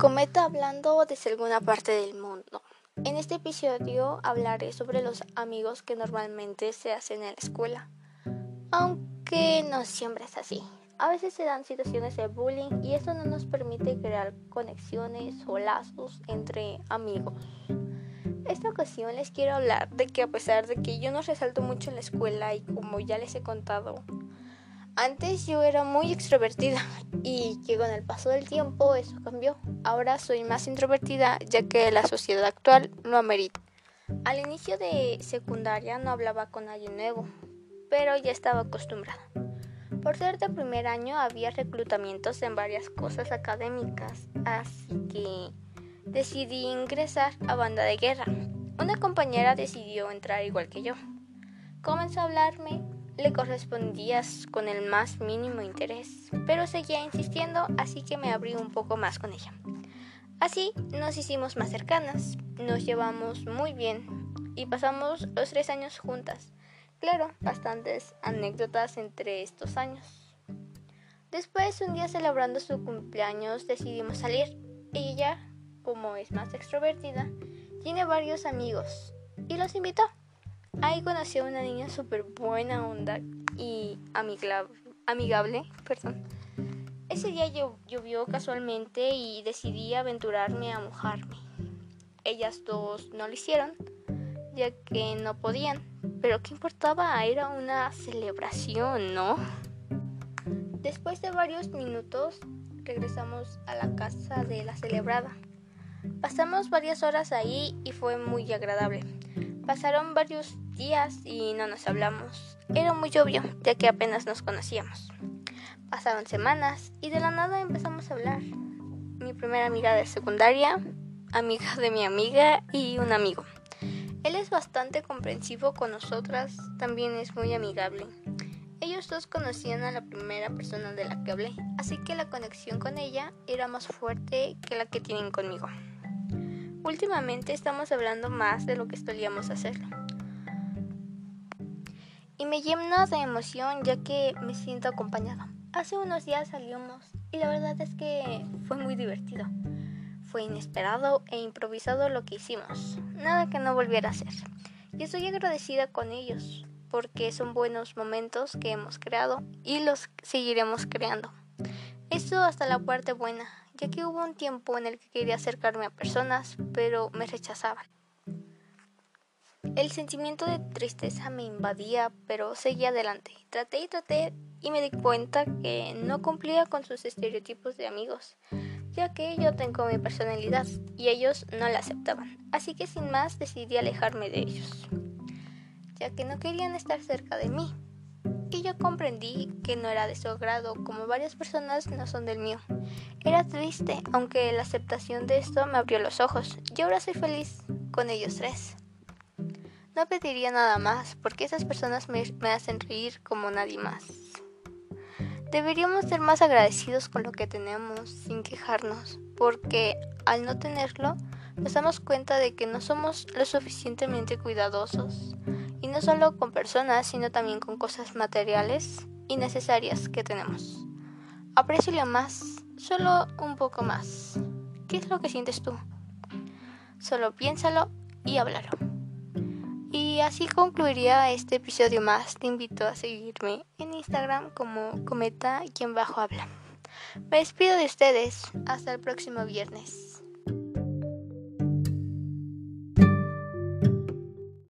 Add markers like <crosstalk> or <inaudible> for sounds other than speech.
Cometa hablando desde alguna parte del mundo. En este episodio hablaré sobre los amigos que normalmente se hacen en la escuela, aunque no siempre es así. A veces se dan situaciones de bullying y eso no nos permite crear conexiones o lazos entre amigos. Esta ocasión les quiero hablar de que a pesar de que yo no resalto mucho en la escuela y como ya les he contado, antes yo era muy extrovertida <laughs> y que con el paso del tiempo eso cambió. Ahora soy más introvertida ya que la sociedad actual lo amerita. Al inicio de secundaria no hablaba con nadie nuevo, pero ya estaba acostumbrada. Por ser de primer año había reclutamientos en varias cosas académicas, así que decidí ingresar a banda de guerra. Una compañera decidió entrar igual que yo. Comenzó a hablarme, le correspondía con el más mínimo interés, pero seguía insistiendo, así que me abrí un poco más con ella. Así nos hicimos más cercanas, nos llevamos muy bien y pasamos los tres años juntas. Claro, bastantes anécdotas entre estos años. Después, un día celebrando su cumpleaños, decidimos salir. Ella, como es más extrovertida, tiene varios amigos y los invitó. Ahí conoció a una niña súper buena onda y amigable. Perdón. Ese día llovió casualmente y decidí aventurarme a mojarme. Ellas dos no lo hicieron, ya que no podían. Pero ¿qué importaba? Era una celebración, ¿no? Después de varios minutos regresamos a la casa de la celebrada. Pasamos varias horas ahí y fue muy agradable. Pasaron varios días y no nos hablamos. Era muy obvio, ya que apenas nos conocíamos. Pasaron semanas y de la nada empezamos a hablar. Mi primera amiga de secundaria, amiga de mi amiga y un amigo. Él es bastante comprensivo con nosotras, también es muy amigable. Ellos dos conocían a la primera persona de la que hablé, así que la conexión con ella era más fuerte que la que tienen conmigo. Últimamente estamos hablando más de lo que solíamos hacerlo. Y me llena de emoción ya que me siento acompañada. Hace unos días salimos y la verdad es que fue muy divertido. Fue inesperado e improvisado lo que hicimos, nada que no volviera a hacer. Y estoy agradecida con ellos, porque son buenos momentos que hemos creado y los seguiremos creando. Eso hasta la parte buena, ya que hubo un tiempo en el que quería acercarme a personas, pero me rechazaban. El sentimiento de tristeza me invadía, pero seguí adelante. Traté y traté y me di cuenta que no cumplía con sus estereotipos de amigos ya que yo tengo mi personalidad y ellos no la aceptaban. Así que sin más decidí alejarme de ellos, ya que no querían estar cerca de mí. Y yo comprendí que no era de su agrado, como varias personas no son del mío. Era triste, aunque la aceptación de esto me abrió los ojos, y ahora soy feliz con ellos tres. No pediría nada más, porque esas personas me, hacen reír como nadie más. Deberíamos ser más agradecidos con lo que tenemos sin quejarnos, porque al no tenerlo nos damos cuenta de que no somos lo suficientemente cuidadosos, y no solo con personas, sino también con cosas materiales y necesarias que tenemos. Aprecio más, solo un poco más. ¿Qué es lo que sientes tú? Solo piénsalo y háblalo. Y así concluiría este episodio más. Te invito a seguirme en Instagram como cometa quien bajo habla. Me despido de ustedes. Hasta el próximo viernes.